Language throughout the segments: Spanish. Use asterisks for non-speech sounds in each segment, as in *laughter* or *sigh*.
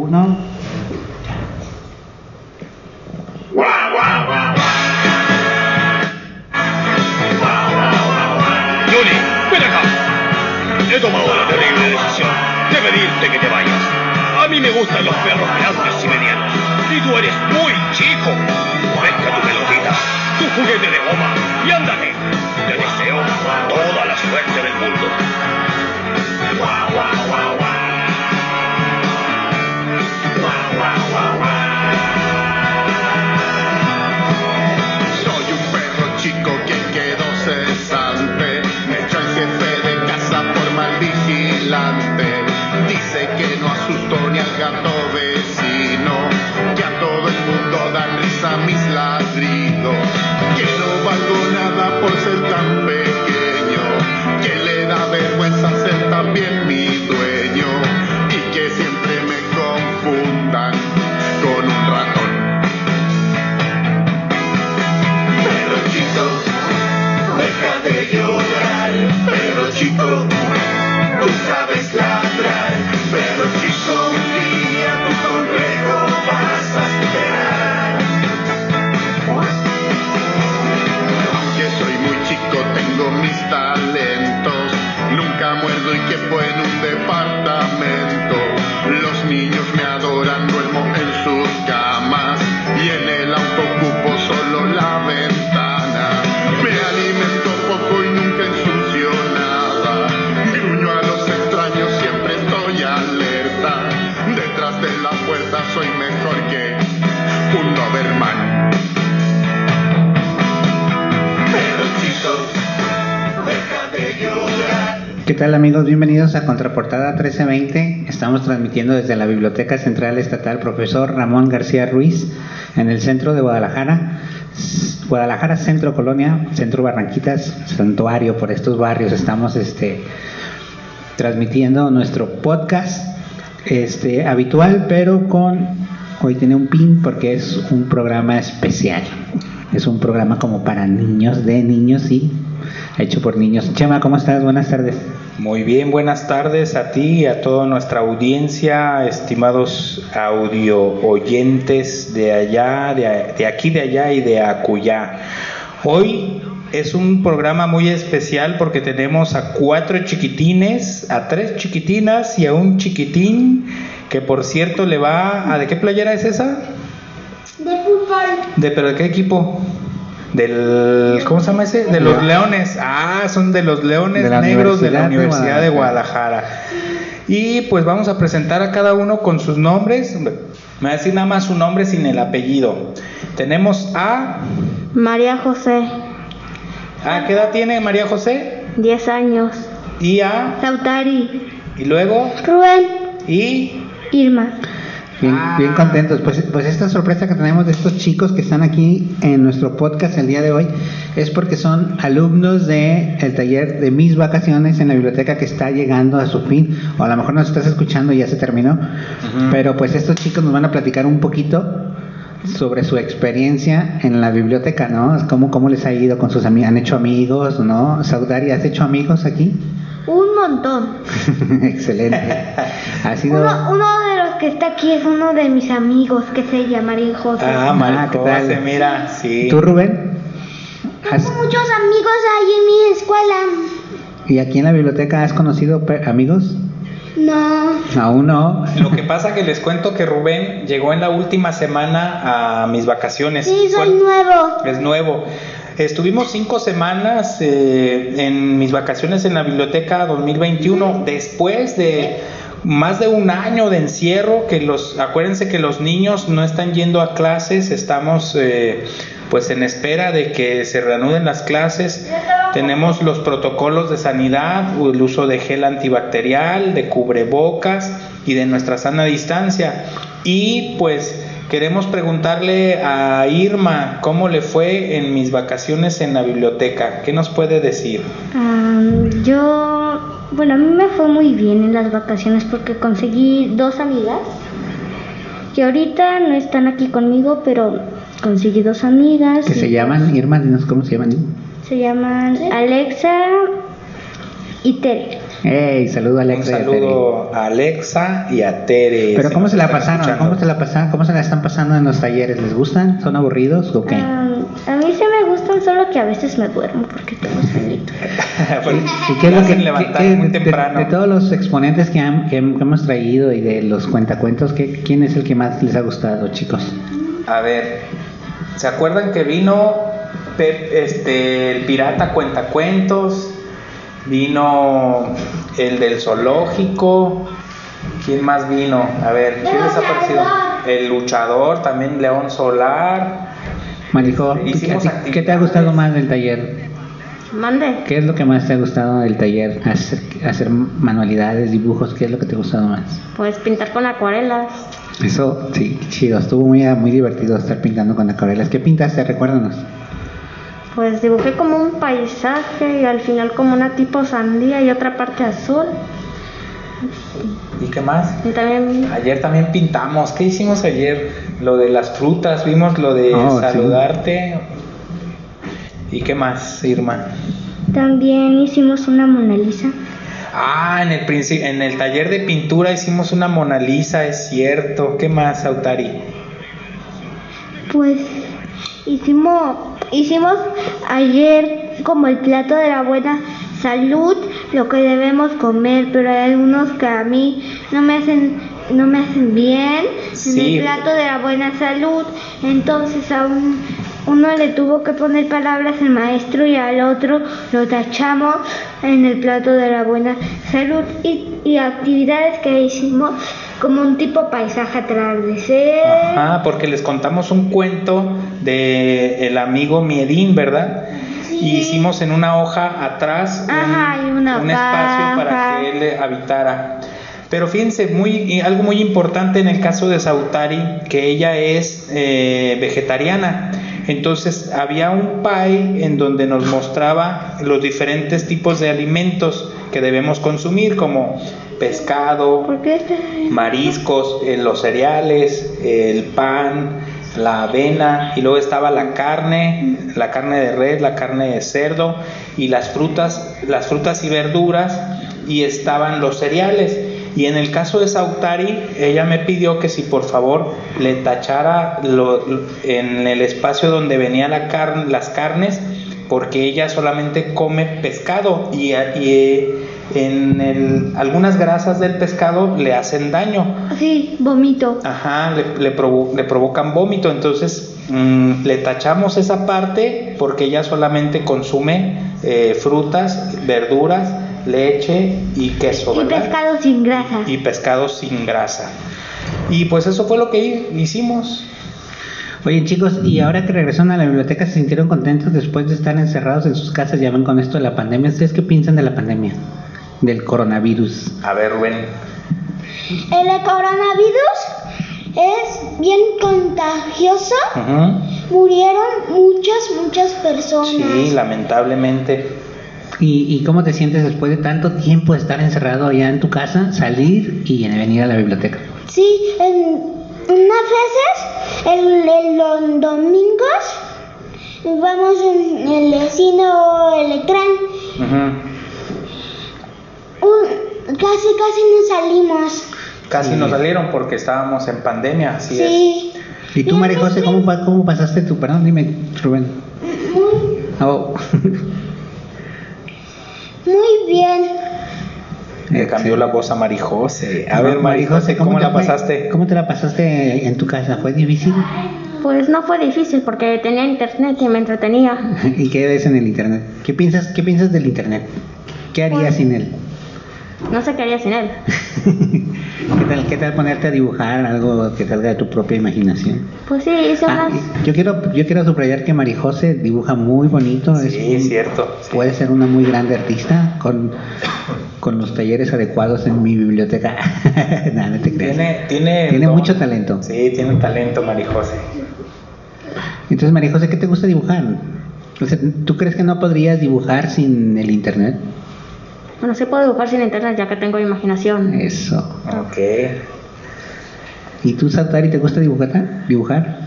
Uno. Johnny, ven acá. He tomado la terrible decisión de pedirte que te vayas. A mí me gustan los perros grandes y medianos. Y tú eres muy chico. Pesca tu pelotita, tu juguete de goma y ándate. Te deseo toda la suerte del mundo. Soy tal amigos? Bienvenidos a Contraportada 1320. Estamos transmitiendo desde la Biblioteca Central Estatal Profesor Ramón García Ruiz en el centro de Guadalajara. Guadalajara Centro Colonia, Centro Barranquitas, Santuario, por estos barrios estamos este, transmitiendo nuestro podcast este, habitual, pero con hoy tiene un pin porque es un programa especial. Es un programa como para niños, de niños y hecho por niños. Chema, ¿cómo estás? Buenas tardes. Muy bien, buenas tardes a ti y a toda nuestra audiencia, estimados audio oyentes de allá, de, de aquí, de allá y de acullá. Hoy es un programa muy especial porque tenemos a cuatro chiquitines, a tres chiquitinas y a un chiquitín que por cierto le va a... ¿De qué playera es esa? De fútbol. ¿De pero de qué equipo? Del ¿cómo se llama ese? De los Leones. Ah, son de los Leones De Negros de la Universidad de Universidad de Guadalajara. Y pues vamos a presentar a cada uno con sus nombres. Me va a decir nada más su nombre sin el apellido. Tenemos a María José, ¿a qué edad tiene María José? 10 años. Y a Sautari, y luego Rubén, y Irma. Bien, Ah. bien contentos. Pues, pues esta sorpresa que tenemos de estos chicos que están aquí en nuestro podcast el día de hoy es porque son alumnos del el taller de mis vacaciones en la biblioteca que está llegando a su fin. O a lo mejor nos estás escuchando y ya se terminó. Pero pues estos chicos nos van a platicar un poquito sobre su experiencia en la biblioteca, ¿no? ¿Cómo, cómo les ha ido con sus amigos? ¿Han hecho amigos, no? Saudari, ¿has hecho amigos aquí? Un montón. *laughs* Excelente. Ha sido... Uno, uno de que está aquí es uno de mis amigos que se llama María José. ah, Ah, María ¿qué tal? José, mira, sí. ¿Tú, Rubén? ¿Has- Tengo muchos amigos ahí en mi escuela. ¿Y aquí en la biblioteca has conocido amigos? No. Aún no. Lo que pasa que les cuento que Rubén llegó en la última semana a mis vacaciones. Sí, soy nuevo. Es nuevo. Estuvimos cinco semanas eh, en mis vacaciones en la biblioteca 2021, después de más de un año de encierro, que los, acuérdense que los niños no están yendo a clases, estamos eh, pues en espera de que se reanuden las clases. Tenemos los protocolos de sanidad, el uso de gel antibacterial, de cubrebocas y de nuestra sana distancia. Y pues queremos preguntarle a Irma cómo le fue en mis vacaciones en la biblioteca. ¿Qué nos puede decir? Yo, bueno, a mí me fue muy bien en las vacaciones porque conseguí dos amigas que ahorita no están aquí conmigo, pero conseguí dos amigas. Que se llaman, Irma, dinos cómo se llaman. Se llaman Alexa y Tere. Hey, saludo a Un Alexa y a saludo a Alexa y a Tere. Pero si ¿cómo se la pasaron? escuchando. ¿Cómo se la pasaron? ¿Cómo se la están pasando en los talleres? ¿Les gustan? ¿Son aburridos o qué? A mí sí me gustan, solo que a veces me duermo porque tengo sueñito. *laughs* *laughs* ¿Y qué es lo que hacen levantar qué- muy de- de, temprano? de todos los exponentes que, han- que hem- que hemos traído y de los cuentacuentos, ¿qué, ¿quién es el que más les ha gustado, chicos? A ver, ¿se acuerdan que vino Pep- este, el pirata cuentacuentos? Vino el del zoológico. ¿Quién más vino? A ver, ¿quién les ha parecido? El luchador, también León Solar. Marijo, ¿tú ¿qué, qué te ha gustado más del taller? Mande. ¿Qué es lo que más te ha gustado del taller? Hacer, hacer manualidades, dibujos, ¿qué es lo que te ha gustado más? Pues pintar con acuarelas. Eso, sí, chido, estuvo muy, muy divertido estar pintando con acuarelas. ¿Qué pintaste? Recuérdanos. Pues dibujé como un paisaje y al final como una tipo sandía y otra parte azul. ¿Y qué más? Y también Ayer también pintamos. ¿Qué hicimos ayer? Lo de las frutas, vimos lo de Oh, sí. ¿Y qué más, Irma? También hicimos una Mona Lisa. Ah, en el, en el taller de pintura hicimos una Mona Lisa, es cierto. ¿Qué más, Autari? Pues hicimos, hicimos ayer como el plato de la buena salud, lo que debemos comer, pero hay algunos que a mí no me hacen, no me hacen bien en el plato de la buena salud. Entonces a un, uno le tuvo que poner palabras el maestro y al otro lo tachamos en el plato de la buena salud y, y actividades que hicimos como un tipo paisaje atardecer. Ajá, porque les contamos un cuento de el amigo Miedín, ¿verdad? Y hicimos en una hoja atrás un, Ajá, y una un espacio para que él habitara. Pero fíjense, muy, algo muy importante en el caso de Sautari, que ella es eh, vegetariana. Entonces había un pie en donde nos mostraba los diferentes tipos de alimentos que debemos consumir, como pescado, ¿Por qué este- mariscos, eh, los cereales, el pan, la avena y luego estaba la carne, la carne de res, la carne de cerdo y las frutas, las frutas y verduras y estaban los cereales. Y en el caso de Sautari, ella me pidió que si por favor le tachara lo- en el espacio donde venía la carne, las carnes, porque ella solamente come pescado y, y, eh, en el- algunas grasas del pescado le hacen daño. Sí, vomito. Ajá, le, le provo- le provocan vómito, entonces mm, le tachamos esa parte porque ella solamente consume eh, frutas, verduras, leche y queso, Y ¿verdad? pescado sin grasa. Y pescado sin grasa. Y pues eso fue lo que hi- hicimos. Oye chicos, y ahora que regresaron a la biblioteca, ¿se sintieron contentos después de estar encerrados en sus casas? Ya ven con esto de la pandemia. ¿Ustedes qué piensan de la pandemia? Del coronavirus. A ver, Rubén. El coronavirus es bien contagioso. Murieron muchas, muchas personas. Sí, lamentablemente. ¿Y, ¿Y cómo te sientes después de tanto tiempo de estar encerrado allá en tu casa, salir y venir a la biblioteca? Sí, en unas veces, en, en los domingos, vamos en el vecino Electrán. Ujú. Un- casi, casi no salimos. Casi nos salieron porque estábamos en pandemia, así es. Sí. ¿Y tú, María José, cómo, cómo pasaste tu... Perdón, dime, Rubén. Oh. *laughs* muy bien. Le cambió la voz a Marijose. A ver, Marijose, ¿cómo, te la fue- pasaste? ¿Cómo te la pasaste en tu casa? ¿Fue difícil? Pues no fue difícil porque tenía internet y me entretenía. *laughs* ¿Y qué ves en el internet? ¿Qué piensas, qué piensas del internet? ¿Qué harías sin él? No sé qué haría sin él. *laughs* ¿Qué tal, ¿Qué tal ponerte a dibujar algo que salga de tu propia imaginación? Pues sí, hice Ah, unas... yo quiero yo quiero subrayar que Marijose dibuja muy bonito. Sí, es un- cierto, sí. Puede ser una muy grande artista con, con los talleres adecuados en mi biblioteca. *laughs* Nada, no te creas. Tiene, tiene, Tiene don. mucho talento. Sí, tiene talento, Marijose. Entonces, Marijose, ¿qué te gusta dibujar? O sea, ¿Tú crees que no podrías dibujar sin el internet? Bueno, sí puedo dibujar sin internet ya que tengo imaginación. Eso. Ok. ¿Y tú, Sautari, te gusta dibujar? ¿Dibujar?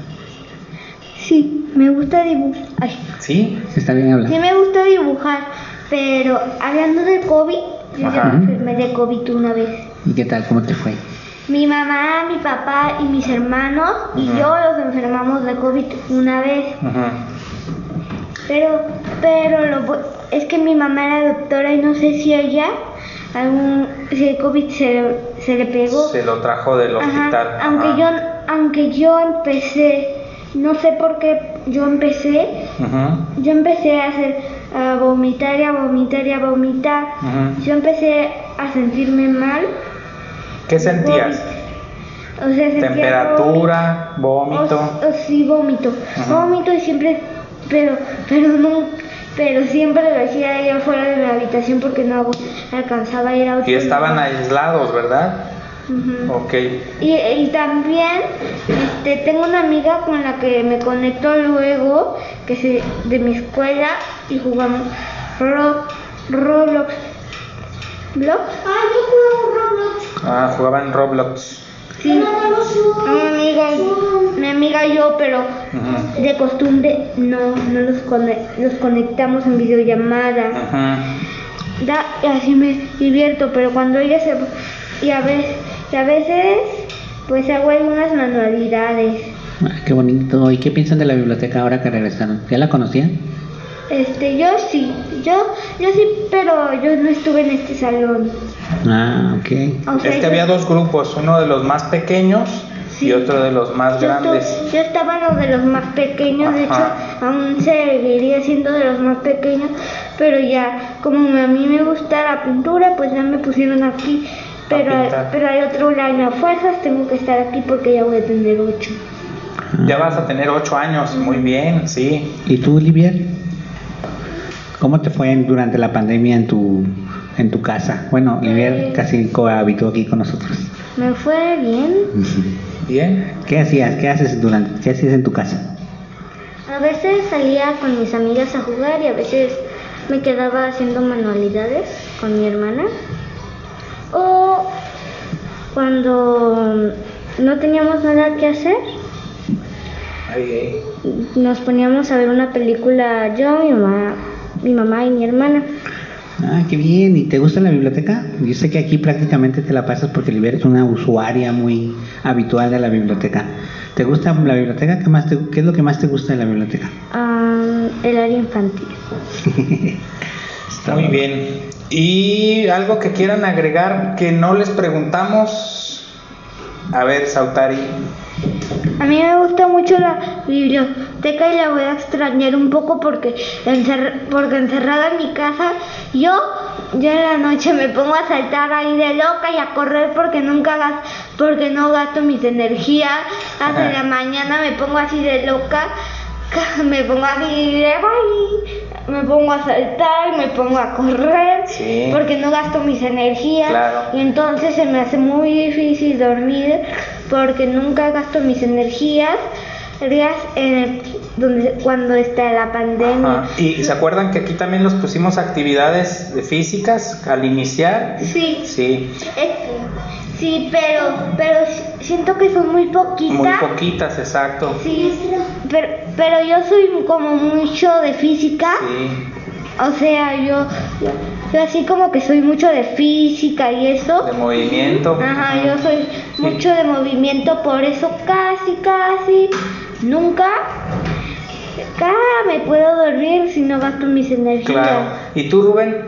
Sí, me gusta dibujar. Ay, ¿Sí? Está bien hablar. sí me gusta dibujar, pero hablando del COVID, Yo Ajá. ya me enfermé de COVID una vez. ¿Y qué tal? ¿Cómo te fue? Mi mamá, mi papá y mis hermanos y yo los enfermamos de COVID una vez. Ujú. Pero, pero lo es que mi mamá era doctora y no sé si ella, algún, si el COVID se, se le pegó. Se lo trajo del Ajá, hospital. Aunque Ajá. yo, aunque yo empecé, no sé por qué yo empecé, yo empecé a hacer, a vomitar y a vomitar y a vomitar. Yo empecé a sentirme mal. ¿Qué sentías? O sea, sentía Temperatura, vómito. O, o sí, vómito. Vómito y siempre, pero, pero no, pero siempre lo hacía allá afuera de la habitación porque no alcanzaba a ir a otro Y estaban lugar. aislados, ¿verdad? Ujú. Ok. Y, y también este, tengo una amiga con la que me conecto luego, que se, de mi escuela, y jugamos Ro- Roblox. ¿Roblox? Ay, yo juego Roblox. Ah, jugaban Roblox. Sí. Mi amiga, mi amiga y yo, pero de costumbre no, no los, cone- los conectamos en videollamada. Ujú. Da, y así me divierto, pero cuando ella se... Y a veces, y a veces pues hago algunas manualidades. Ah, qué bonito. ¿Y qué piensan de la biblioteca ahora que regresaron? ¿Ya la conocían? Este, yo sí, yo, yo sí, pero yo no estuve en este salón. Ah, ok. O sea, Es que yo- había dos grupos, uno de los más pequeños y otro de los más yo, grandes. yo estaba en los de los más pequeños, de hecho, aún seguiría siendo de los más pequeños, pero ya, como a mí me gusta la pintura, pues ya me pusieron aquí. Pero, pero hay otro año a fuerzas, tengo que estar aquí porque ya voy a tener ocho. Ya vas a tener ocho años, muy bien, sí. ¿Y tú, Olivier? ¿Cómo te fue en- durante la pandemia en tu, en tu casa? Bueno, Eh. casi cohabitó aquí con nosotros. Me fue bien. Bien. ¿Qué hacías? ¿Qué haces durante, qué hacías en tu casa? A veces salía con mis amigas a jugar y a veces me quedaba haciendo manualidades con mi hermana. O cuando no teníamos nada que hacer, nos poníamos a ver una película yo, mi mamá, mi mamá y mi hermana. Ah, qué bien. ¿Y te gusta la biblioteca? Yo sé que aquí prácticamente te la pasas porque Olivier es una usuaria muy habitual de la biblioteca. ¿Te gusta la biblioteca? ¿Qué, más te- qué es lo que más te gusta de la biblioteca? Ah, el área infantil. *laughs* Muy bien. ¿Y algo que quieran agregar que no les preguntamos? A ver, Sautari. A mí me gusta mucho la biblioteca y la voy a extrañar un poco porque, encer- porque encerrada en mi casa, yo, yo en la noche me pongo a saltar ahí de loca y a correr porque nunca gas- porque no gasto mis energías. Hasta la mañana me pongo así de loca, ca- *laughs* me pongo así de "Ay", me pongo a saltar, me pongo a correr Sí. porque no gasto mis energías Claro. y entonces se me hace muy difícil dormir porque nunca gasto mis energías días en el- donde cuando está la pandemia. ¿Y se acuerdan que aquí también los pusimos actividades de físicas al iniciar? Sí, Sí, es- sí, pero pero si- siento que son muy poquitas. muy poquitas, exacto. Sí, pero, pero yo soy como mucho de física. Sí, O sea, yo, yo así como que soy mucho de física y eso. de movimiento. Ajá, yo soy Sí. mucho de movimiento, por eso casi, casi, nunca, casi me puedo dormir si no gasto mis energías. Claro. ¿Y tú, Rubén?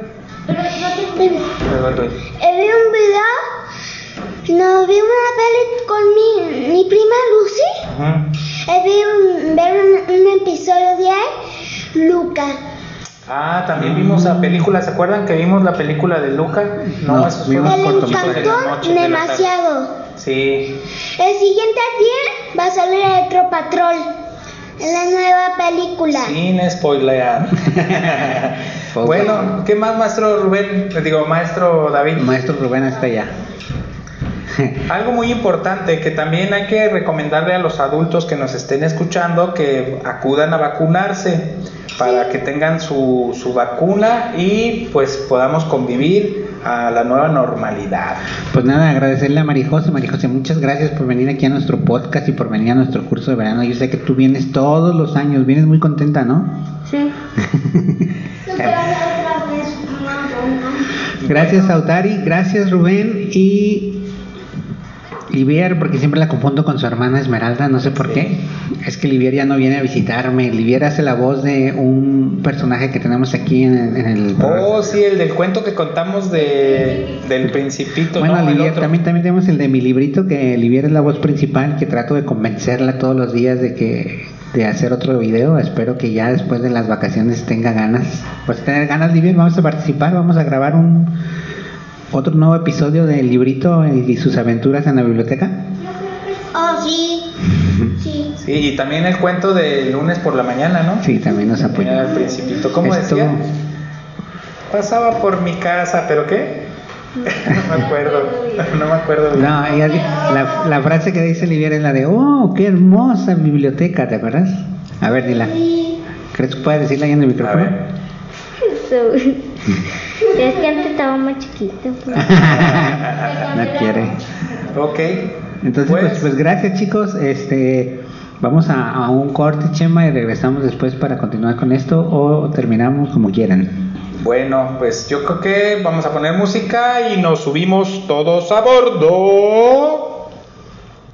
Pero no te. Rubén Ruiz. Vi un video, no vi una peli con mi, mi prima Lucy. Ujú. Eh, Vi un, ver un, un episodio de Luca. Ah, también vimos la película. ¿Se acuerdan que vimos la película de Luca? No, esos vimos de la encantó de demasiado. Sí, El siguiente día va a salir Electro Patrol en la nueva película. sin spoilear. *laughs* Bueno, ¿qué más, maestro Rubén? Le digo, maestro David. Maestro Rubén está allá. *laughs* Algo muy importante que también hay que recomendarle a los adultos que nos estén escuchando que acudan a vacunarse para que tengan su, su vacuna y pues podamos convivir a la nueva normalidad. Pues nada, agradecerle a Marijose. Marijose, muchas gracias por venir aquí a nuestro podcast y por venir a nuestro curso de verano. Yo sé que tú vienes todos los años, vienes muy contenta, ¿no? Sí. *laughs* Gracias, Autari. Gracias, Rubén. Y Livier, porque siempre la confundo con su hermana Esmeralda, no sé por qué. Es que Livier ya no viene a visitarme. Livier hace la voz de un personaje que tenemos aquí en, en el Oh, sí, el del cuento que contamos de, del Principito. Bueno, ¿no? Livier, también, también tenemos el de mi librito, que Livier es la voz principal, que trato de convencerla todos los días de que de hacer otro video. Espero que ya después de las vacaciones tenga ganas. Pues tener ganas, Livier, vamos a participar, vamos a grabar un otro nuevo episodio del librito y sus aventuras en la biblioteca. Oh, sí. *laughs* Sí. Sí, y también el cuento de lunes por la mañana, ¿no? Sí, también nos apoya. el Principito. ¿Cómo Esto- decía? Pasaba por mi casa, ¿pero qué? *laughs* no me acuerdo. No me acuerdo. bien. No, ella- la, la frase que dice Livier es la de, oh, qué hermosa biblioteca, ¿te acuerdas? A ver, dila. ¿Crees que puedes decirla ahí en el A micrófono? ver. *laughs* *laughs* Es que antes estaba más chiquito. pues. *laughs* no quiere. Ok. Entonces, pues, pues gracias chicos. Este, vamos a, a un corte, Chema, y regresamos después para continuar con esto o terminamos como quieran. Bueno, pues yo creo que vamos a poner música y nos subimos todos a bordo.